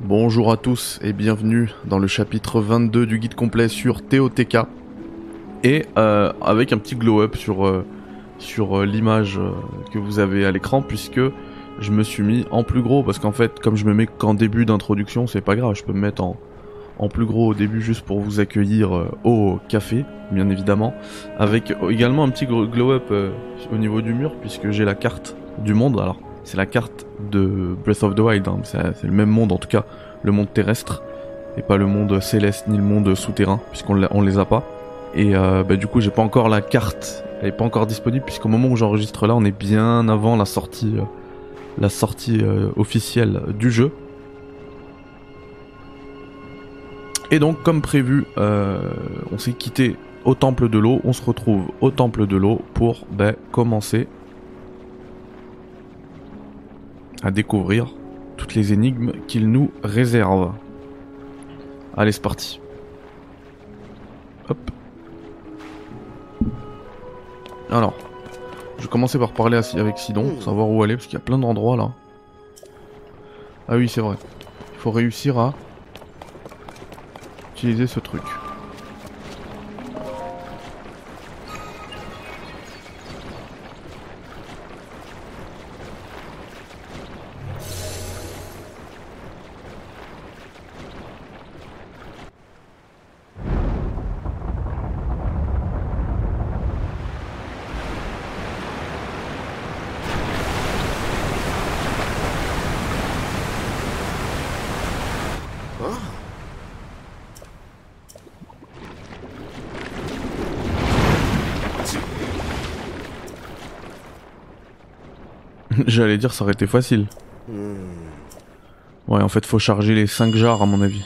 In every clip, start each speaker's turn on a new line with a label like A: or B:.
A: Bonjour à tous et bienvenue dans le chapitre 22 du guide complet sur TOTK et euh, avec un petit glow up sur, euh, sur euh, l'image que vous avez à l'écran puisque je me suis mis en plus gros parce qu'en fait comme je me mets qu'en début d'introduction c'est pas grave je peux me mettre en, en plus gros au début juste pour vous accueillir au café bien évidemment avec également un petit gro- glow up euh, au niveau du mur puisque j'ai la carte du monde. Alors c'est la carte de Breath of the Wild hein, c'est le même monde en tout cas le monde terrestre et pas le monde céleste ni le monde souterrain puisqu'on on les a pas. Et euh, bah, du coup j'ai pas encore la carte elle est pas encore disponible puisqu'au moment où j'enregistre là on est bien avant la sortie euh, la sortie euh, officielle du jeu. Et donc comme prévu on s'est quitté au temple de l'eau. On se retrouve au temple de l'eau pour bah, commencer à découvrir toutes les énigmes qu'il nous réserve. Allez, c'est parti. Hop. Alors, je vais commencer par parler avec Sidon pour savoir où aller parce qu'il y a plein d'endroits là. Ah oui, c'est vrai. Il faut réussir à utiliser ce truc. J'allais dire ça aurait été facile. Ouais, en fait, faut charger les 5 jars à mon avis.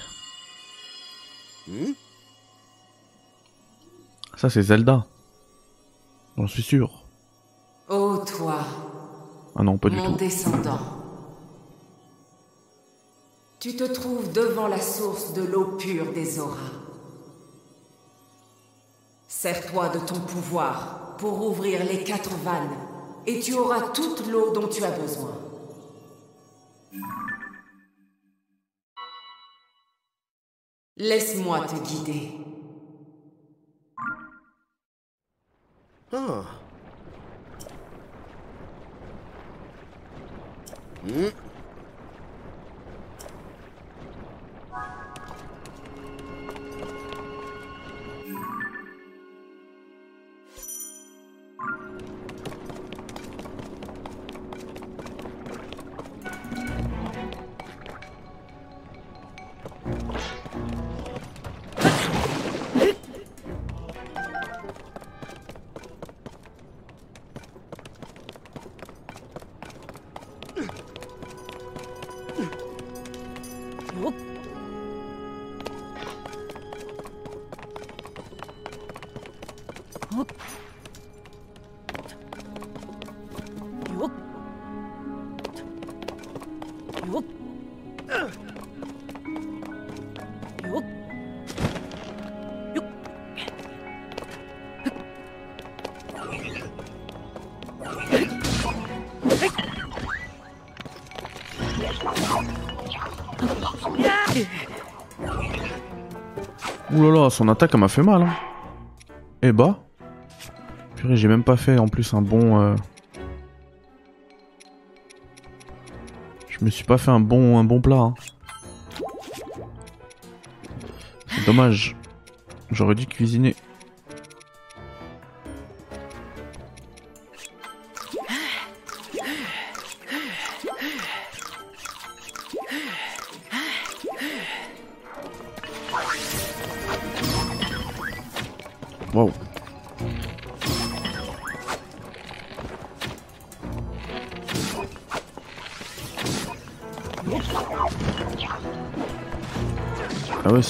A: Ça, c'est Zelda. J'en suis sûr.
B: Ô toi,
A: Ah non, pas du
B: mon
A: tout.
B: descendant. Tu te trouves devant la source de l'eau pure des auras. Sers-toi de ton pouvoir pour ouvrir les quatre vannes, et tu auras toute l'eau dont tu as besoin. Laisse-moi te guider.
C: Ah. Hmm.
A: Ouh là là, son attaque elle m'a fait mal. Hein. Eh bah. Purée, j'ai même pas fait en plus un bon. euh, Je me suis pas fait un bon, un bon plat. hein. C'est dommage. J'aurais dû cuisiner.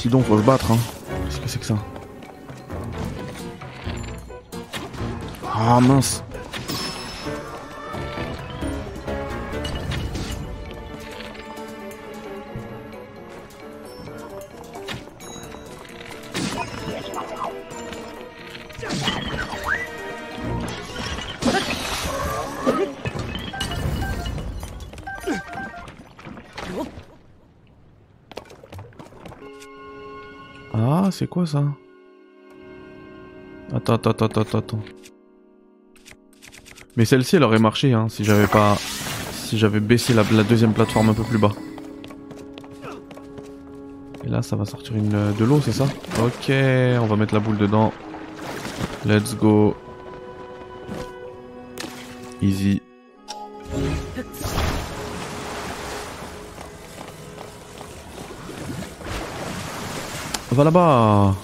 A: Sidon, faut se battre. Hein. Qu'est-ce que c'est que ça Ah oh, mince c'est quoi ça Attends, attends, attends, attends, attends. Mais celle-ci, elle aurait marché, hein, si j'avais pas... Si j'avais baissé la, la deuxième plateforme un peu plus bas. Et là, ça va sortir une, de l'eau, c'est ça Ok, on va mettre la boule dedans. Let's go. Easy. Va là-bas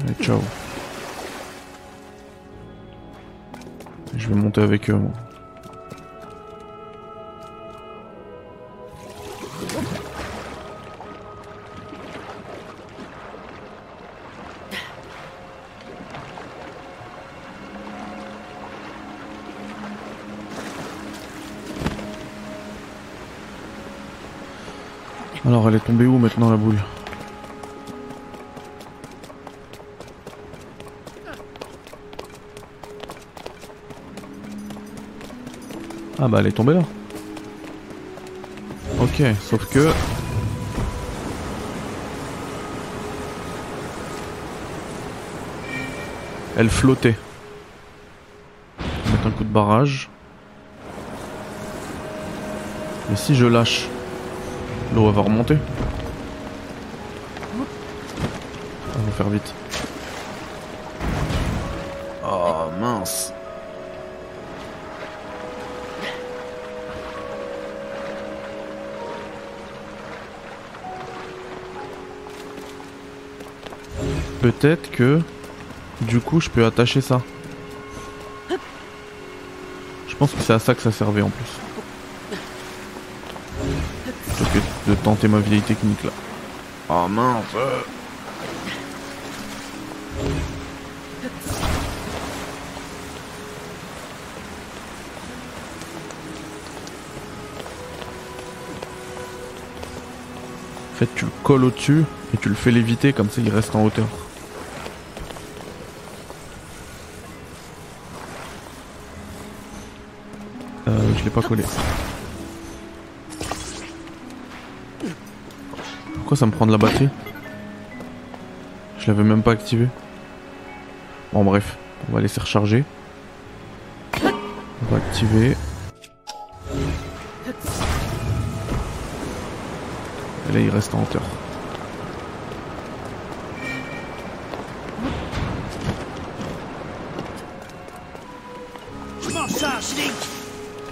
A: Allez, ciao. Je vais monter avec eux, moi. Elle est tombée où maintenant la boule Ah bah elle est tombée là. Ok, sauf que... Elle flottait. Mettre un coup de barrage. Et si je lâche, l'eau va remonter. On va faire vite. Oh mince. Peut-être que du coup je peux attacher ça. Je pense que c'est à ça que ça servait en plus. Plutôt que de tenter ma vieille technique là. Oh mince En fait, tu le colles au-dessus et tu le fais léviter comme ça il reste en hauteur. Euh, je l'ai pas collé. Pourquoi ça me prend de la batterie Je l'avais même pas activé. Bon bref, on va laisser recharger. On va activer. Et là il reste en hauteur.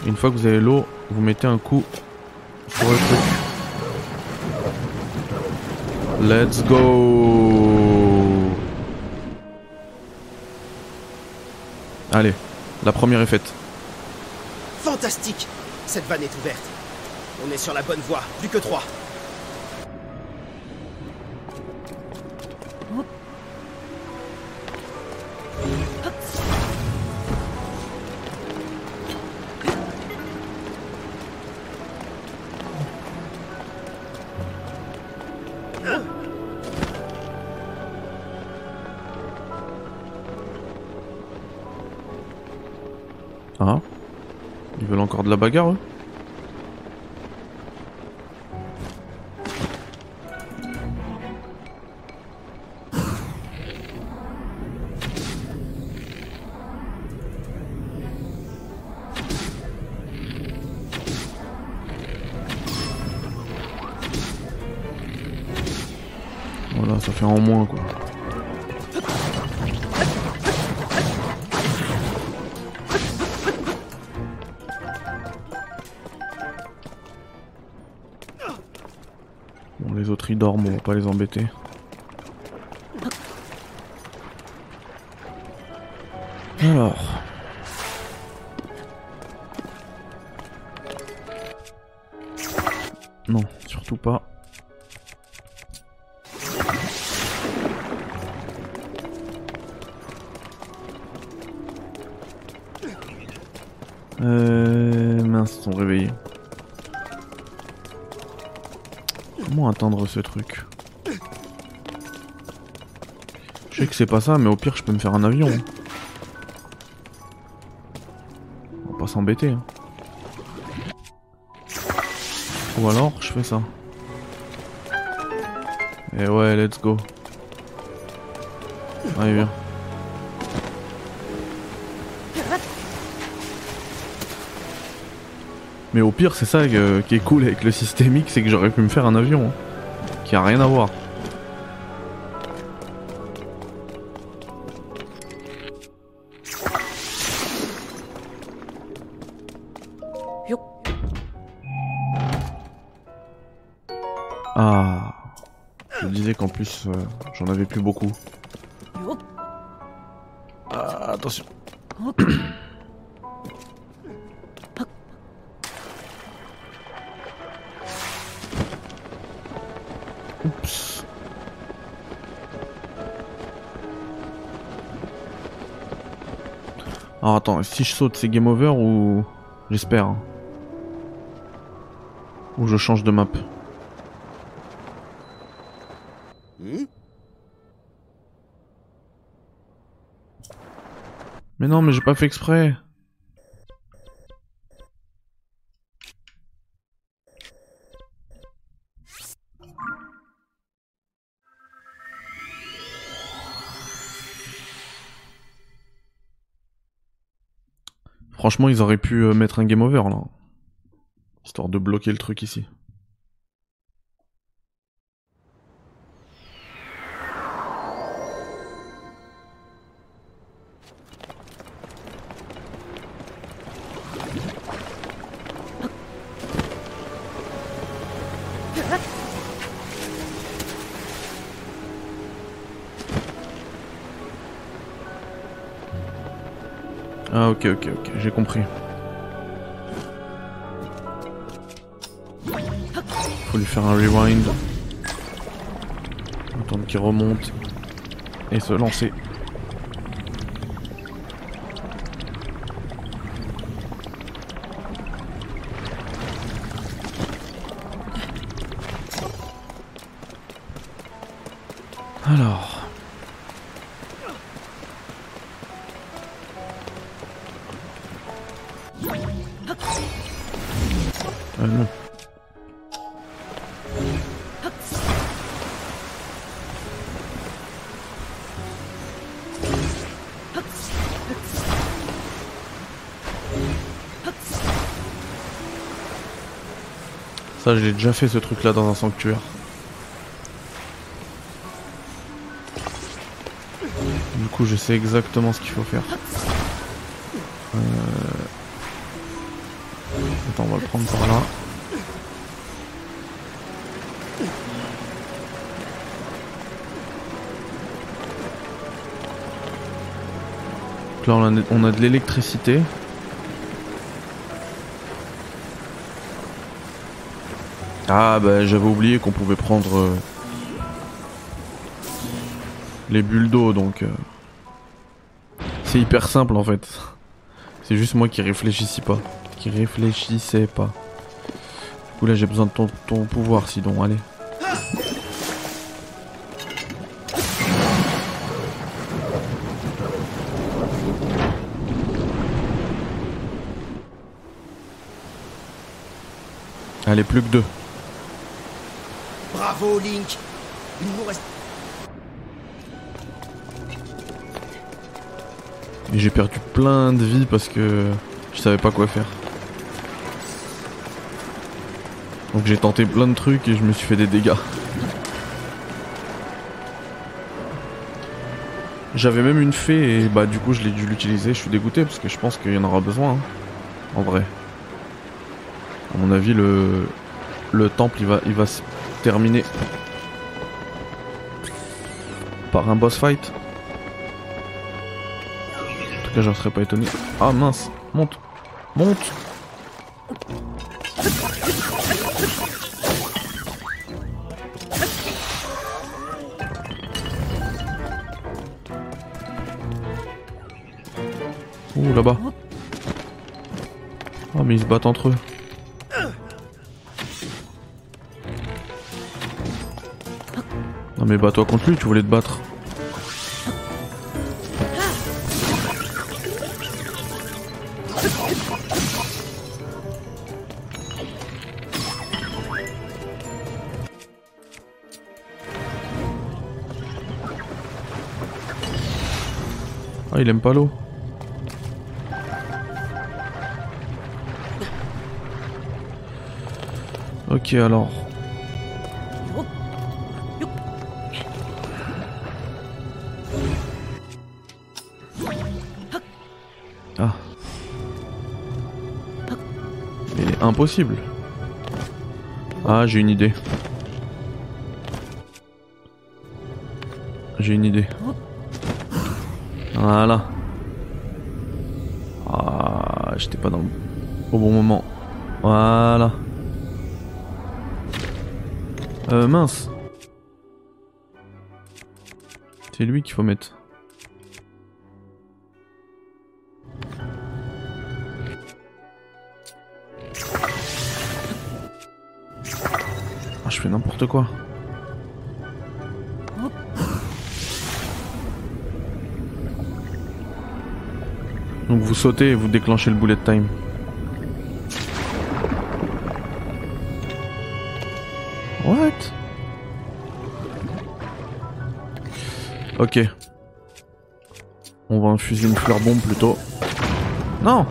A: Une fois que vous avez l'eau, vous mettez un coup sur le truc. Let's go Allez, la première est faite.
C: Fantastique Cette vanne est ouverte. On est sur la bonne voie, plus que trois.
A: Bagarre eux? Les embêter. Alors. Non, surtout pas. Euh... Mince, ils sont réveillés. Comment atteindre ce truc? Je sais que c'est pas ça, mais au pire, je peux me faire un avion. hein. s'embêter. hein. Ou alors, je fais ça. Et ouais, let's go. Allez, viens. Mais au pire, c'est ça qui est cool avec le systémique, c'est que j'aurais pu me faire un avion. hein, qui a rien à voir. Euh, j'en avais plus beaucoup. Ah, attention. Oups. Alors attends, si je saute, c'est game over ou... J'espère. hein. Ou je change de map. Mais non, mais j'ai pas fait exprès. Franchement, ils auraient pu euh, mettre un game over là. Histoire de bloquer le truc ici. Ok ok ok, j'ai compris. Faut lui faire un rewind. Attendre qu'il remonte. Et se lancer. Ça, j'ai déjà fait ce truc là dans un sanctuaire. Du coup, je sais exactement ce qu'il faut faire. Euh... Attends, on va le prendre par là. Là, on a de l'électricité. Ah, bah j'avais oublié qu'on pouvait prendre euh, les bulles d'eau, donc euh, c'est hyper simple en fait. C'est juste moi qui réfléchissais pas, qui réfléchissais pas. Du coup là j'ai besoin de ton, ton pouvoir, sinon allez. Allez, plus que deux.
C: Bravo, Link Il nous reste...
A: Et j'ai perdu plein de vie parce que je savais pas quoi faire. Donc j'ai tenté plein de trucs et je me suis fait des dégâts. J'avais même une fée et bah du coup je l'ai dû l'utiliser. Je suis dégoûté parce que je pense qu'il y en aura besoin. hein. En vrai. À mon avis le le temple il va il va se terminer par un boss fight. En tout cas, j'en serais pas étonné. Ah mince, monte, monte. Ouh, là-bas. Oh, mais ils se battent entre eux. Mais bats-toi contre lui, tu voulais te battre. Ah il aime pas l'eau. Ok alors. Impossible. Ah, j'ai une idée. J'ai une idée. Voilà. Ah, j'étais pas dans le... au bon moment. Voilà. Euh, mince. C'est lui qu'il faut mettre. N'importe quoi. Donc vous sautez et vous déclenchez le bullet time. What? Ok. On va infuser une fleur bombe plutôt. Non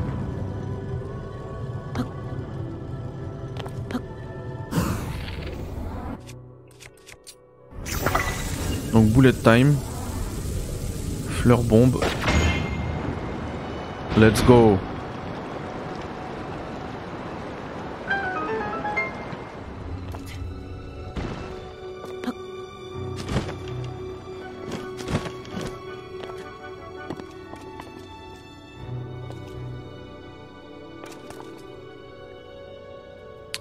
A: Bullet time. Fleur bombe. Let's go.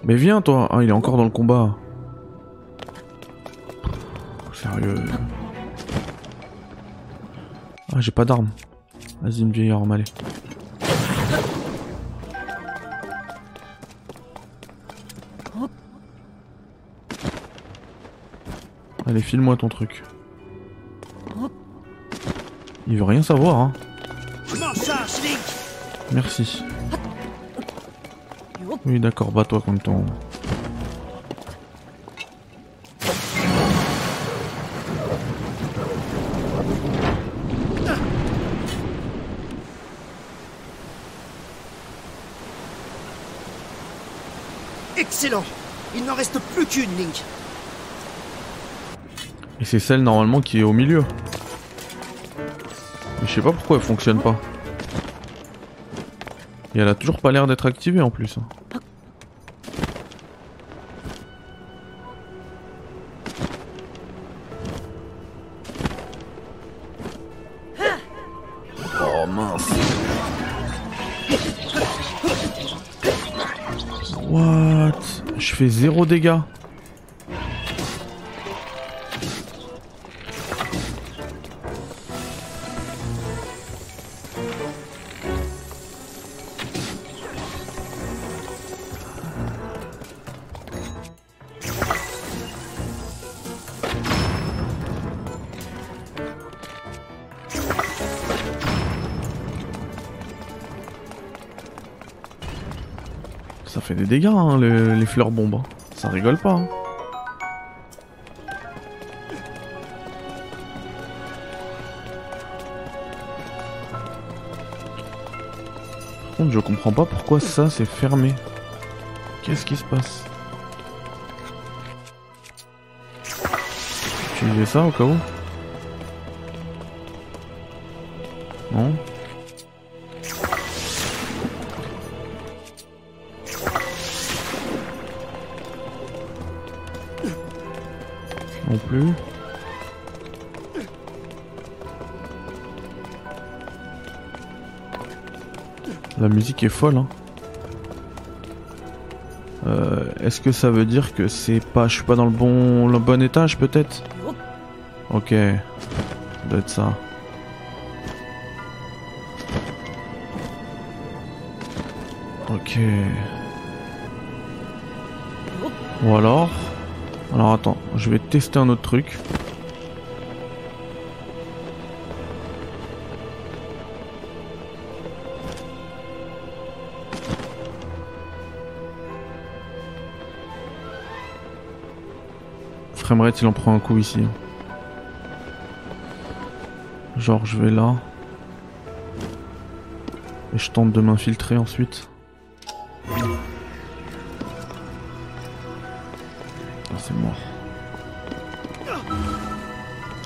A: Mais viens toi Ah il est encore dans le combat. Ah j'ai pas d'arme. Vas-y une vieille arme allez. Allez file-moi ton truc. Il veut rien savoir hein. Merci. Oui, d'accord, bats-toi contre ton.
C: Il n'en reste plus qu'une, Link.
A: Et c'est celle normalement qui est au milieu. Mais je sais pas pourquoi elle fonctionne pas. Et elle a toujours pas l'air d'être activée en plus. Zéro dégâts. Hein, le- les fleurs bombes. hein. Ça rigole pas. hein. Par contre, je comprends pas pourquoi ça c'est fermé. Qu'est-ce qui se passe? Utiliser ça au cas où? Non? Est folle. Hein. Euh, Est-ce que ça veut dire que c'est pas, je suis pas dans le bon, le bon étage peut-être? Ok, ça doit être ça. Ok. Ou alors, alors attends, je vais tester un autre truc. Framerate il en prend un coup ici. Genre je vais là. Et je tente de m'infiltrer ensuite. Ah, c'est mort.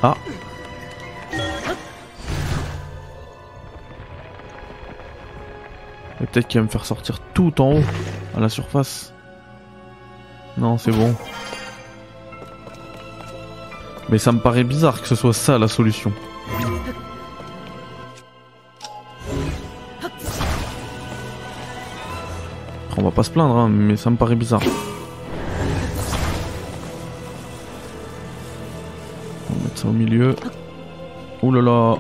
A: Ah Et peut-être qu'il va me faire sortir tout en haut, à la surface. Non, c'est bon. Mais ça me paraît bizarre que ce soit ça la solution. On va pas se plaindre, hein, mais ça me paraît bizarre. On va mettre ça au milieu. Ouh là là.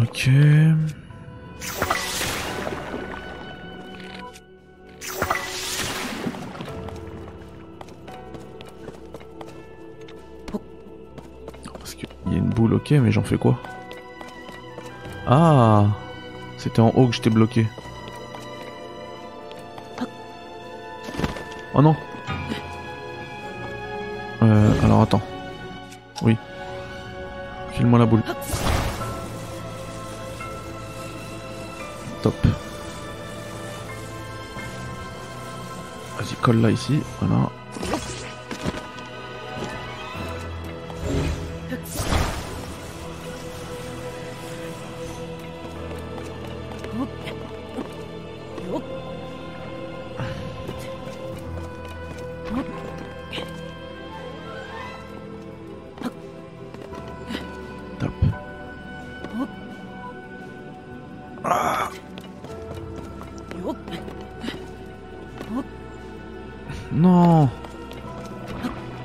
A: Ok. Ok, mais j'en fais quoi? Ah C'était en haut que j'étais bloqué. Oh non Euh, alors attends. Oui. File-moi la boule. Top. Vas-y, colle là ici, voilà.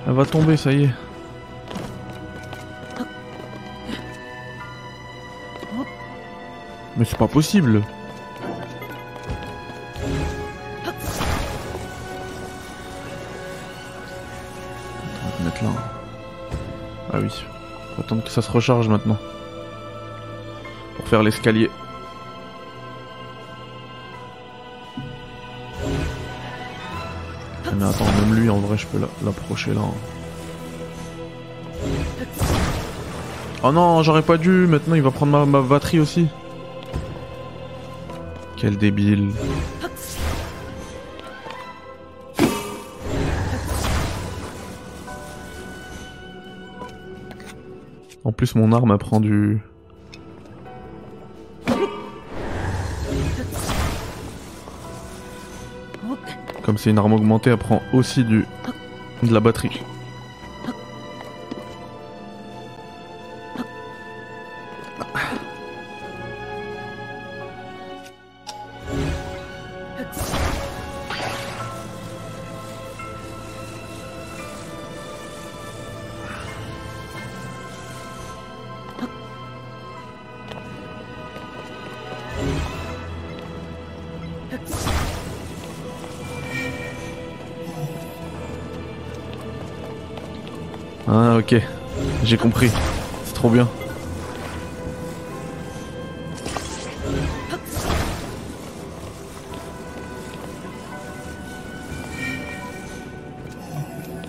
A: Elle va tomber, ça y est. Mais c'est pas possible On là. Ah oui. Faut attendre que ça se recharge maintenant. Pour faire l'escalier. En vrai je peux la- l'approcher là. Oh non, j'aurais pas dû, maintenant il va prendre ma, batterie aussi. Quel débile. En plus mon arme elle prend du... Comme c'est une arme augmentée, elle prend aussi du... de la batterie. J'ai compris. C'est trop bien.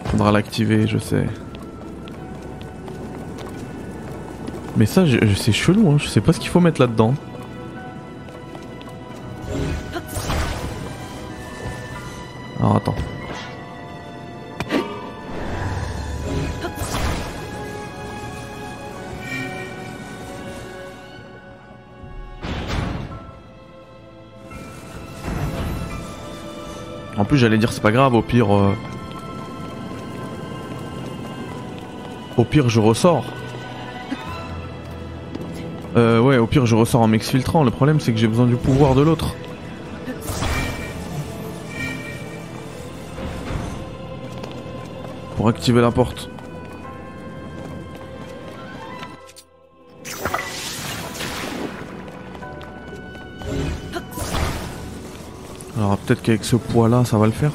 A: Faudra l'activer, je sais. Mais ça, c'est chelou, hein. je sais pas ce qu'il faut mettre là-dedans. Plus, j'allais dire c'est pas grave, au pire. euh, Au pire, je ressors. Euh, ouais, au pire, je ressors en m'exfiltrant. Le problème, c'est que j'ai besoin du pouvoir de l'autre. Pour activer la porte. Peut-être qu'avec ce poids là ça va le faire.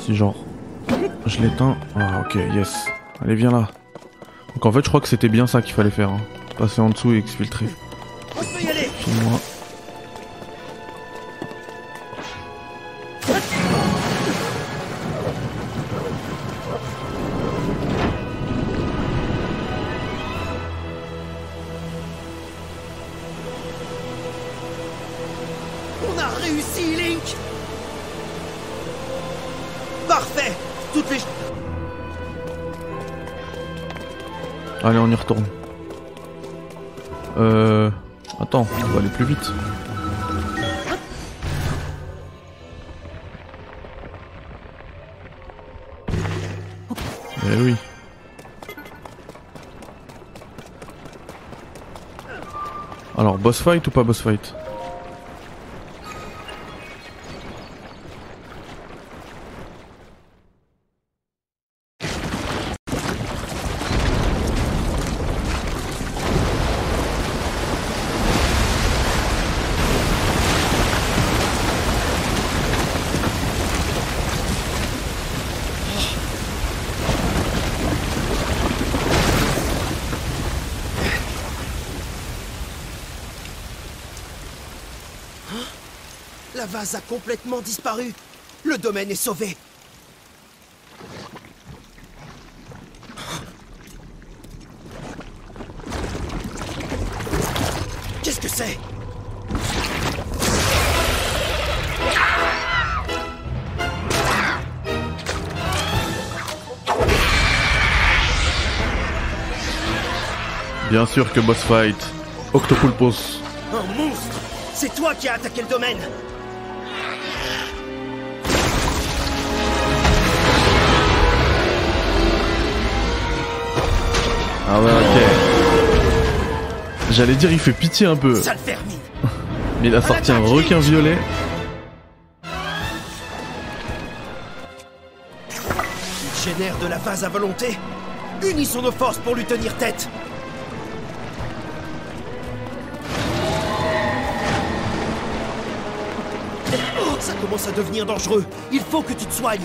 A: Si genre je l'éteins. Ah ok yes. Allez viens là. Donc en fait je crois que c'était bien ça qu'il fallait faire. hein. Passer en dessous et exfiltrer.
C: On peut y aller
A: On a réussi, Link Parfait
C: Toutes les...
A: Allez, on y retourne. Euh... Attends, on va aller plus vite. Eh oui. Alors, boss fight ou pas boss fight?
C: A complètement disparu. Le domaine est sauvé. Qu'est-ce que c'est?
A: Bien sûr que boss fight. Octopulpos.
C: Un monstre C'est toi qui as attaqué le domaine
A: Ah ouais, ok. J'allais dire, il fait pitié un peu. Mais il a sorti un requin violet.
C: Il génère de la vase à volonté. Unissons nos forces pour lui tenir tête. Oh, ça commence à devenir dangereux. Il faut que tu te soignes.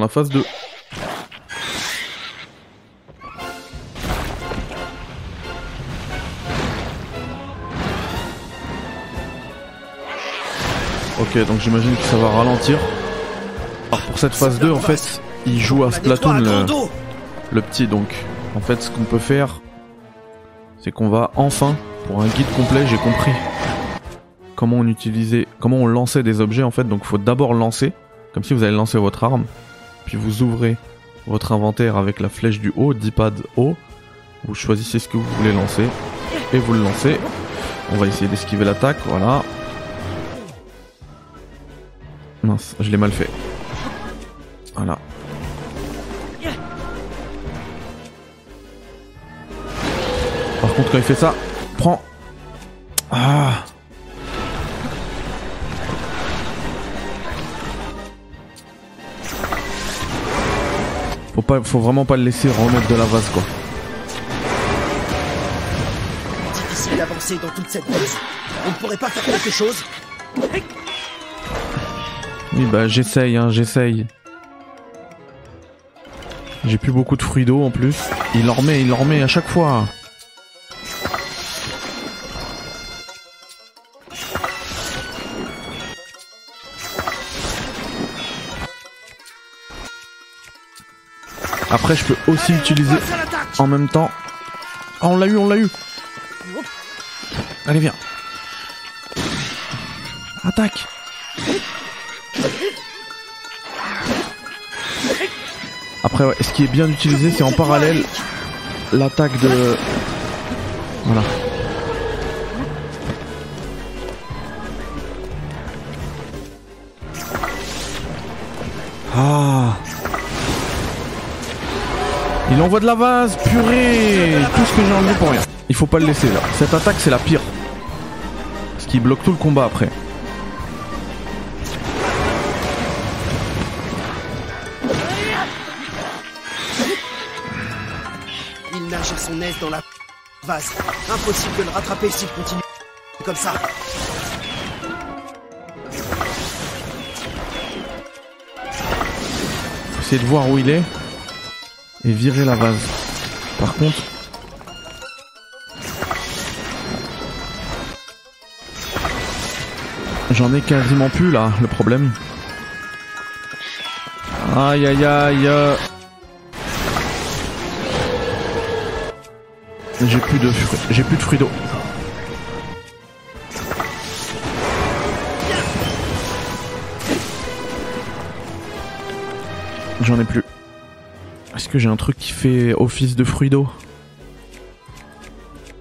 C: La
A: phase 2. Ok, donc j'imagine que ça va ralentir. Alors pour cette phase 2, en fait, il joue à Splatoon le, le petit, donc en fait ce qu'on peut faire, c'est qu'on va enfin, pour un guide complet, j'ai compris comment on utilisait, comment on lançait des objets en fait. Donc faut d'abord lancer, comme si vous allez lancer votre arme, puis vous ouvrez votre inventaire avec la flèche du haut, D-pad haut. Vous choisissez ce que vous voulez lancer et vous le lancez. On va essayer d'esquiver l'attaque, voilà. Mince, je l'ai mal fait. Voilà. Par contre, quand il fait ça, prends. Ah. Faut, pas, faut vraiment pas le laisser remettre de la vase, quoi.
C: Difficile d'avancer dans toute cette base. On ne pourrait pas faire quelque chose
A: Oui, bah j'essaye, hein, j'essaye. J'ai plus beaucoup de fruits d'eau en plus. Il en remet, il en remet à chaque fois. Après, je peux aussi
C: l'attaque
A: en même temps. Ah, on l'a eu, on l'a eu. Allez, viens. Attaque. Après, ouais, ce qui est bien utilisé, c'est en parallèle l'attaque de. Voilà. Ah. Il envoie de la vase, purée Tout ce que j'ai enlevé pour rien. Il faut pas le laisser là. Cette attaque c'est la pire. Ce qui bloque tout le combat après.
C: Il nage à son aise dans la vase. Impossible de le rattraper s'il continue comme ça.
A: Faut essayer de voir où il est. Et virer la vase. Par contre... J'en ai quasiment plus là, le problème. Aïe aïe aïe. euh. J'ai plus de j'ai plus de fruits d'eau. J'en ai plus. Est-ce que j'ai un truc qui fait office de fruit d'eau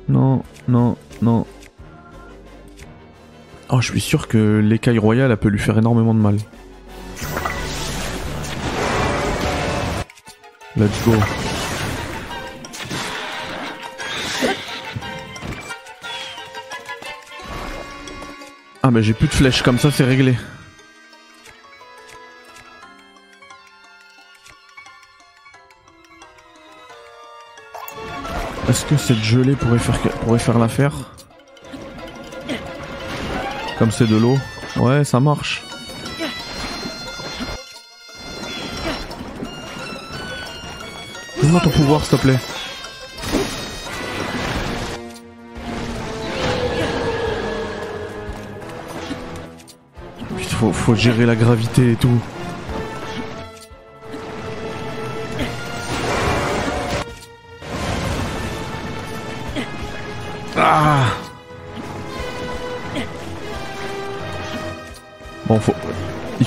A: Non, non, non. Oh, je suis sûr que l'écaille royale, elle peut lui faire énormément de mal. Let's go. Ah, mais j'ai plus de flèches, comme ça c'est réglé. Est-ce que cette gelée pourrait faire, pourrait faire l'affaire Comme c'est de l'eau. Ouais, ça marche. Donne-moi ton pouvoir, s'il te plaît. Faut, faut gérer la gravité et tout.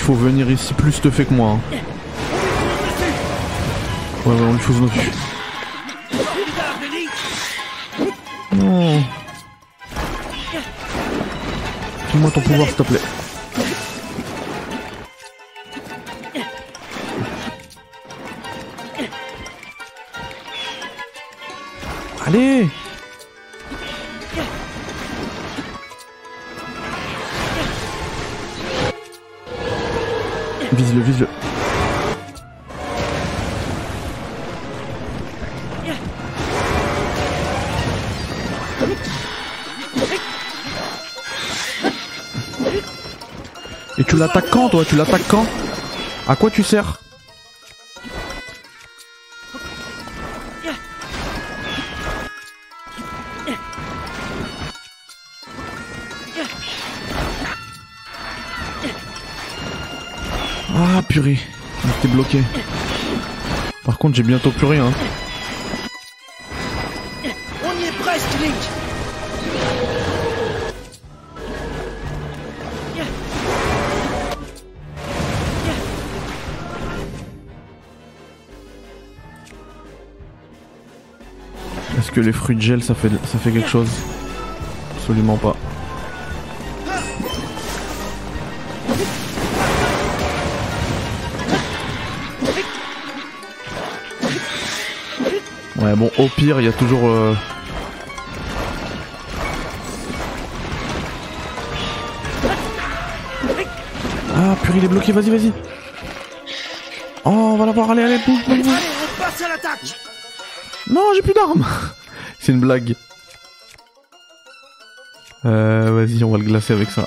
A: Faut venir ici plus stuffé que moi. hein. Ouais, ouais, on lui dessus. Non. Donne-moi ton pouvoir, s'il te plaît. Allez l'attaques quand toi? Tu l'attaques quand? À quoi tu sers? Ah purée, j'étais bloqué. Par contre j'ai bientôt plus rien. hein. Que les fruits de gel ça fait, ça fait quelque chose Absolument pas. Ouais bon au pire il y a toujours euh, Ah purée il est bloqué vas-y vas-y Oh on va l'avoir allez allez bouge bouge bouge
C: Allez, on passe à l'attaque
A: Non, j'ai plus d'armes. C'est une blague. Euh, vas-y, on va le glacer avec ça.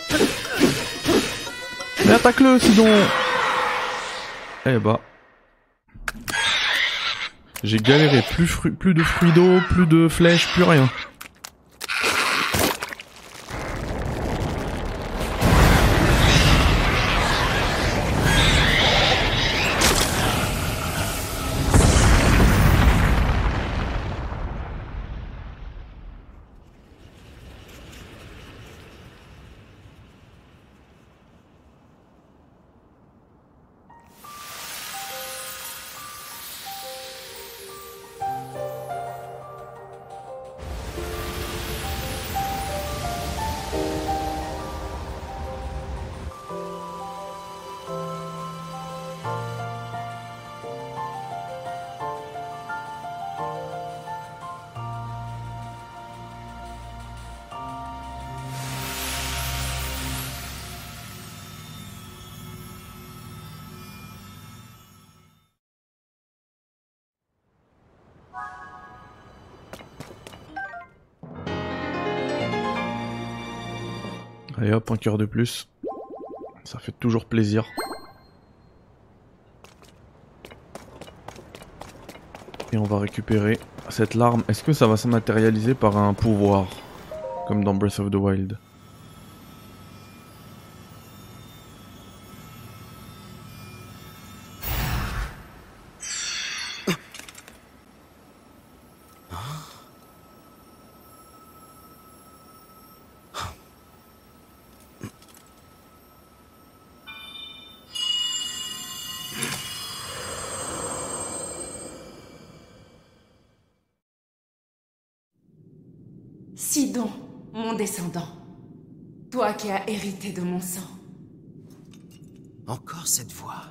A: Mais attaque-le, sinon. Eh bah. J'ai galéré. Plus, plus de fruits d'eau, plus de flèches, plus rien. Allez hop, cœur de plus. Ça fait toujours plaisir. Et on va récupérer cette larme. Est-ce que ça va se matérialiser par un pouvoir Comme dans Breath of the Wild?
B: Toi qui as hérité de mon sang.
C: Encore cette voix.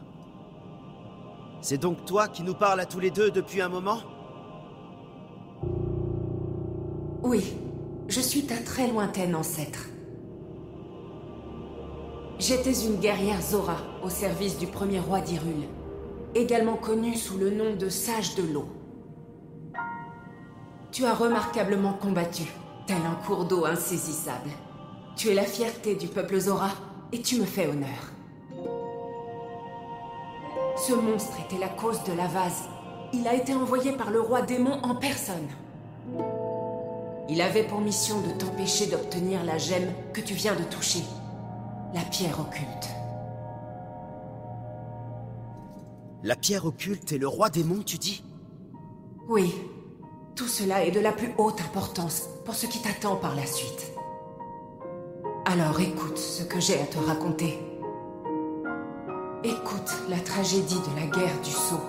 C: C'est donc toi qui nous parles à tous les deux depuis un moment?
B: Oui, je suis ta très lointaine ancêtre. J'étais une guerrière Zora au service du premier roi d'Hyrule, également connue sous le nom de Sage de l'eau. Tu as remarquablement combattu, tel un cours d'eau insaisissable. Tu es la fierté du peuple Zora et tu me fais honneur. Ce monstre était la cause de la vase. Il a été envoyé par le roi démon en personne. Il avait pour mission de t'empêcher d'obtenir la gemme que tu viens de toucher. La pierre occulte.
C: La pierre occulte et le roi démon, tu dis?
B: Oui, tout cela est de la plus haute importance pour ce qui t'attend par la suite. Alors écoute ce que j'ai à te raconter. Écoute la tragédie de la guerre du sceau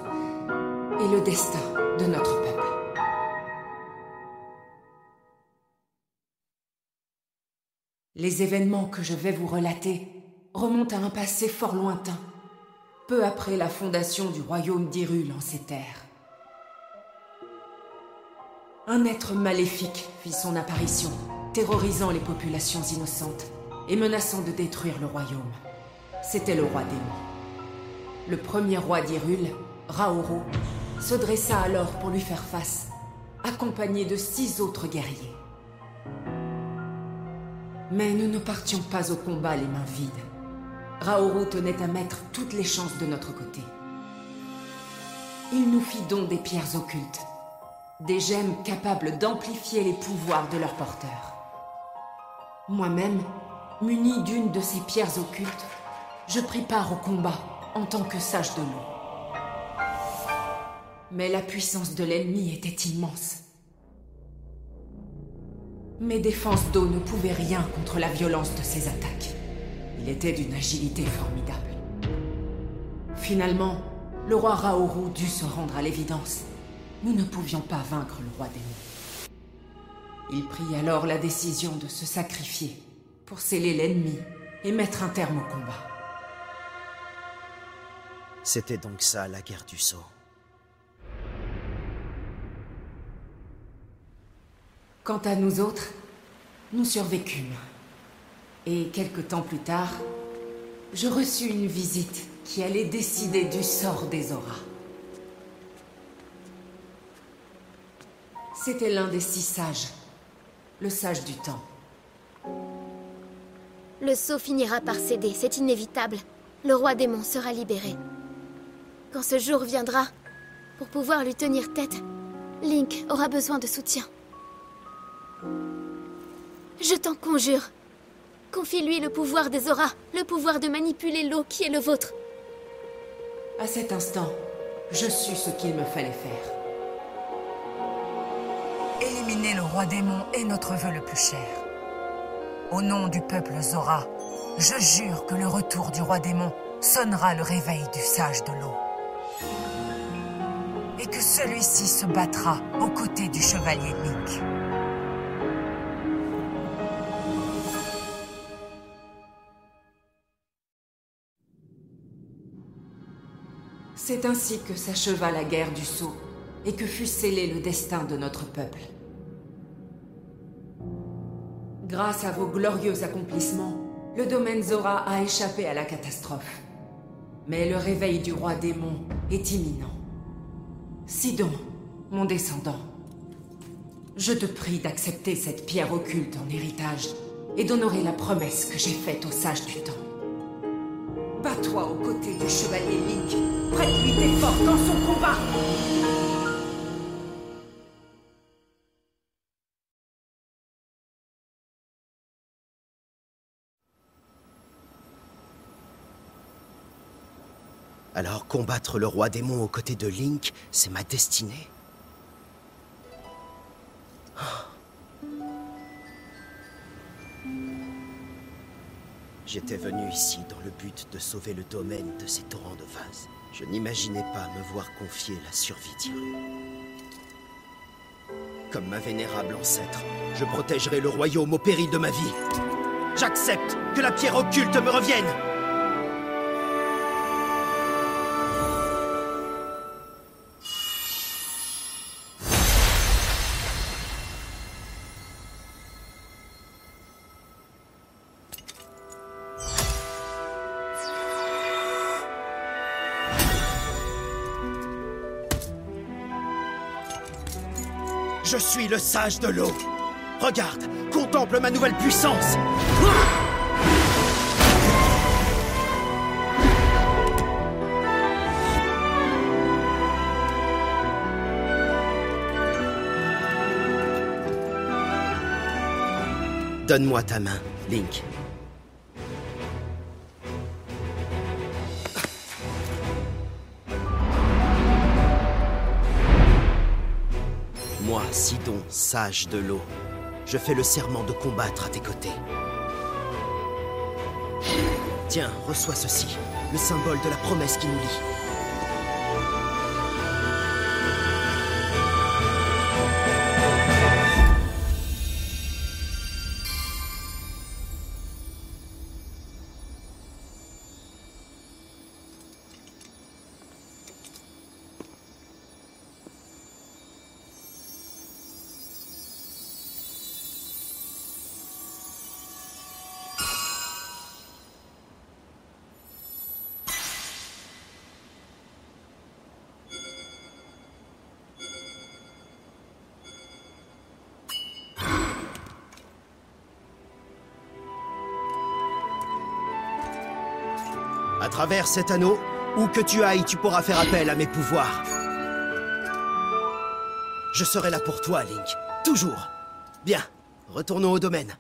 B: et le destin de notre peuple. Les événements que je vais vous relater remontent à un passé fort lointain, peu après la fondation du royaume d'Hyrule en ces terres. Un être maléfique fit son apparition, terrorisant les populations innocentes et menaçant de détruire le royaume. C'était le roi démon. Le premier roi d'Hyrule, Raoro, se dressa alors pour lui faire face, accompagné de six autres guerriers. Mais nous ne partions pas au combat les mains vides. Raoru tenait à mettre toutes les chances de notre côté. Il nous fit don des pierres occultes, des gemmes capables d'amplifier les pouvoirs de leur porteur. Moi-même, muni d'une de ces pierres occultes, je pris part au combat en tant que sage de l'eau. Mais la puissance de l'ennemi était immense. Mes défenses d'eau ne pouvaient rien contre la violence de ses attaques. Il était d'une agilité formidable. Finalement, le roi Raoru dut se rendre à l'évidence. Nous ne pouvions pas vaincre le roi démon. Il prit alors la décision de se sacrifier pour sceller l'ennemi et mettre un terme au combat.
C: C'était donc ça la guerre du Sceau.
B: Quant à nous autres, nous survécûmes. Et quelque temps plus tard, je reçus une visite qui allait décider du sort des auras. C'était l'un des six sages, le sage du temps.
D: Le sceau finira par céder, c'est inévitable. Le roi démon sera libéré. Quand ce jour viendra, pour pouvoir lui tenir tête, Link aura besoin de soutien. Je t'en conjure. Confie-lui le pouvoir des auras, le pouvoir de manipuler l'eau qui est le vôtre.
B: À cet instant, je sus ce qu'il me fallait faire.
E: Éliminer le roi démon est notre vœu le plus cher. Au nom du peuple Zora, je jure que le retour du roi démon sonnera le réveil du sage de l'eau. Et que celui-ci se battra aux côtés du chevalier Link.
B: C'est ainsi que s'acheva la guerre du sceau et que fut scellé le destin de notre peuple. Grâce à vos glorieux accomplissements, le domaine Zora a échappé à la catastrophe. Mais le réveil du roi démon est imminent. Sidon, mon descendant, je te prie d'accepter cette pierre occulte en héritage et d'honorer la promesse que j'ai faite au sage du temps. Bats-toi aux côtés du chevalier Link. Prête-lui tes forces dans son combat.
C: Alors combattre le roi démon aux côtés de Link, c'est ma destinée. J'étais venu ici dans le but de sauver le domaine de ces torrents de vase. Je n'imaginais pas me voir confier la survie d'Iru. Comme ma vénérable ancêtre, je protégerai le royaume au péril de ma vie. J'accepte que la pierre occulte me revienne le sage de l'eau. Regarde, contemple ma nouvelle puissance. Donne-moi ta main, Link. Sage de l'eau, je fais le serment de combattre à tes côtés. Tiens, reçois ceci, le symbole de la promesse qui nous lie. Travers cet anneau, où que tu ailles, tu pourras faire appel à mes pouvoirs. Je serai là pour toi, Link. Toujours. Bien, retournons au domaine.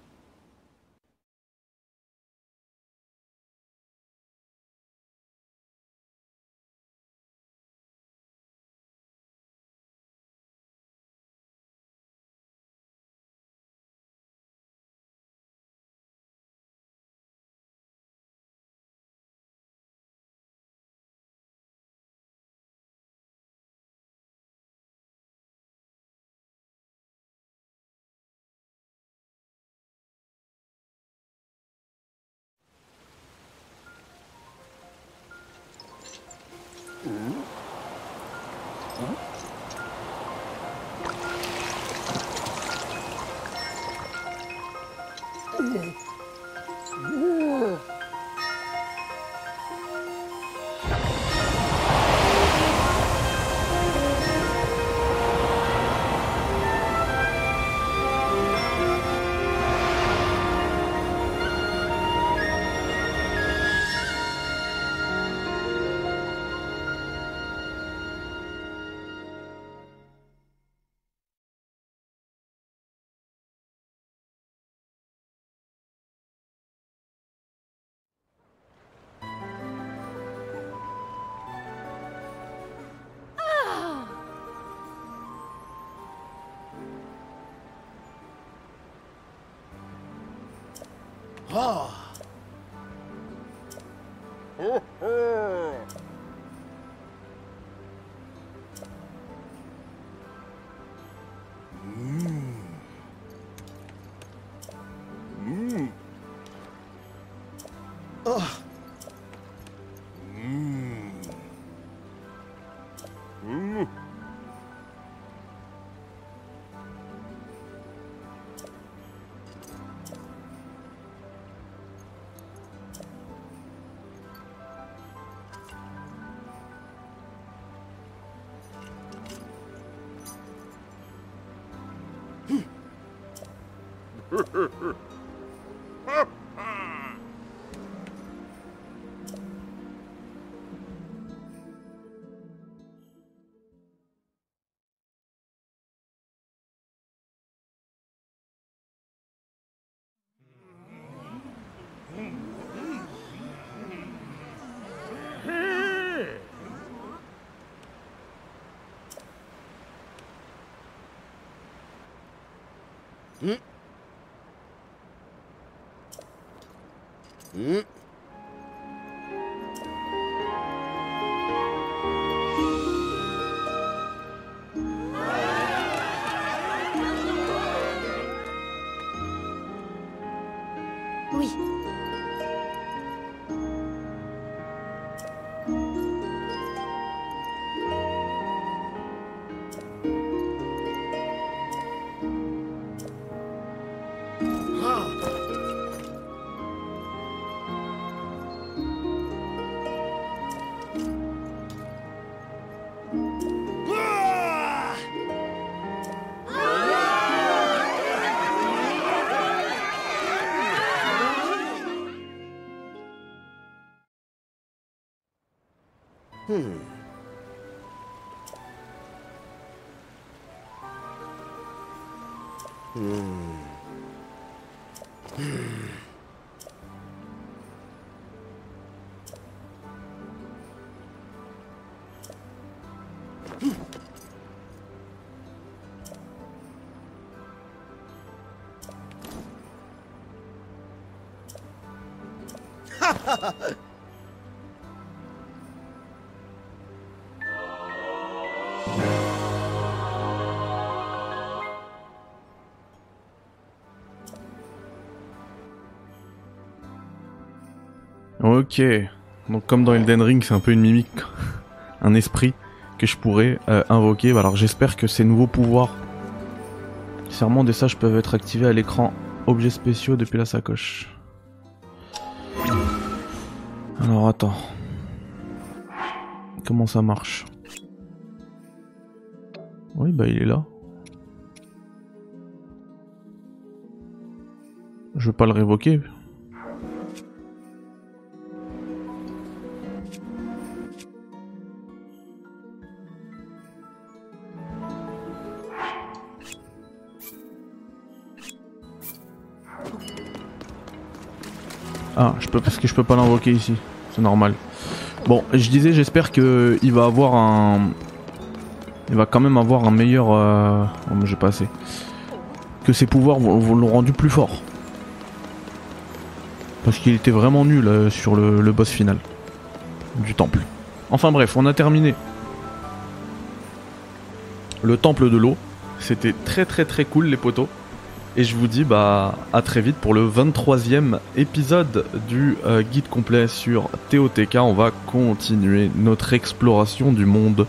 C: Ah. Oh, oh. Hmm. Hmm. Hmm. Hmm.
A: Ok. Donc comme dans Elden Ring, c'est un peu une mimique, un esprit que je pourrais euh, invoquer. Alors j'espère que ces nouveaux pouvoirs, serment des sages peuvent être activés à l'écran objets spéciaux depuis la sacoche. Alors attends. Comment ça marche? Oui, bah il est là. Je veux pas le révoquer. Ah, je peux parce que je peux pas l'invoquer ici. C'est normal. Bon, je disais, j'espère que il va avoir un, il va quand même avoir un meilleur. Euh... Oh, mais j'ai pas assez. Que ses pouvoirs l'ont rendu plus fort. Parce qu'il était vraiment nul euh, sur le, le boss final du temple. Enfin bref, on a terminé le temple de l'eau. C'était très très très cool les poteaux. Et je vous dis bah à très vite pour le 23e épisode du euh, guide complet sur TOTK. On va continuer notre exploration du monde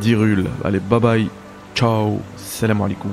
A: d'Irul. Allez, bye bye, ciao, salam alaikum.